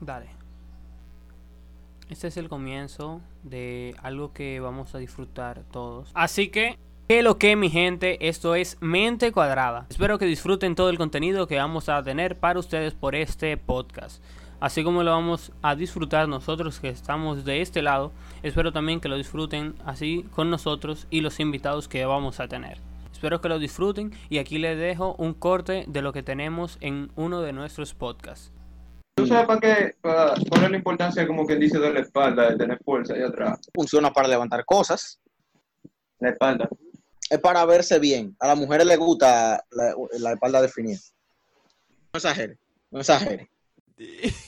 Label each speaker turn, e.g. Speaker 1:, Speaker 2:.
Speaker 1: Dale. Este es el comienzo de algo que vamos a disfrutar todos. Así que, ¿qué lo que mi gente? Esto es Mente Cuadrada. Espero que disfruten todo el contenido que vamos a tener para ustedes por este podcast. Así como lo vamos a disfrutar nosotros que estamos de este lado, espero también que lo disfruten así con nosotros y los invitados que vamos a tener. Espero que lo disfruten y aquí les dejo un corte de lo que tenemos en uno de nuestros podcasts.
Speaker 2: ¿Tú sabes para qué? Para, ¿Cuál es la importancia, como quien dice, de la espalda, de tener fuerza ahí atrás?
Speaker 3: Funciona para levantar cosas.
Speaker 2: La espalda.
Speaker 3: Es para verse bien. A las mujeres les gusta la, la espalda definida. No exagere, no exagere.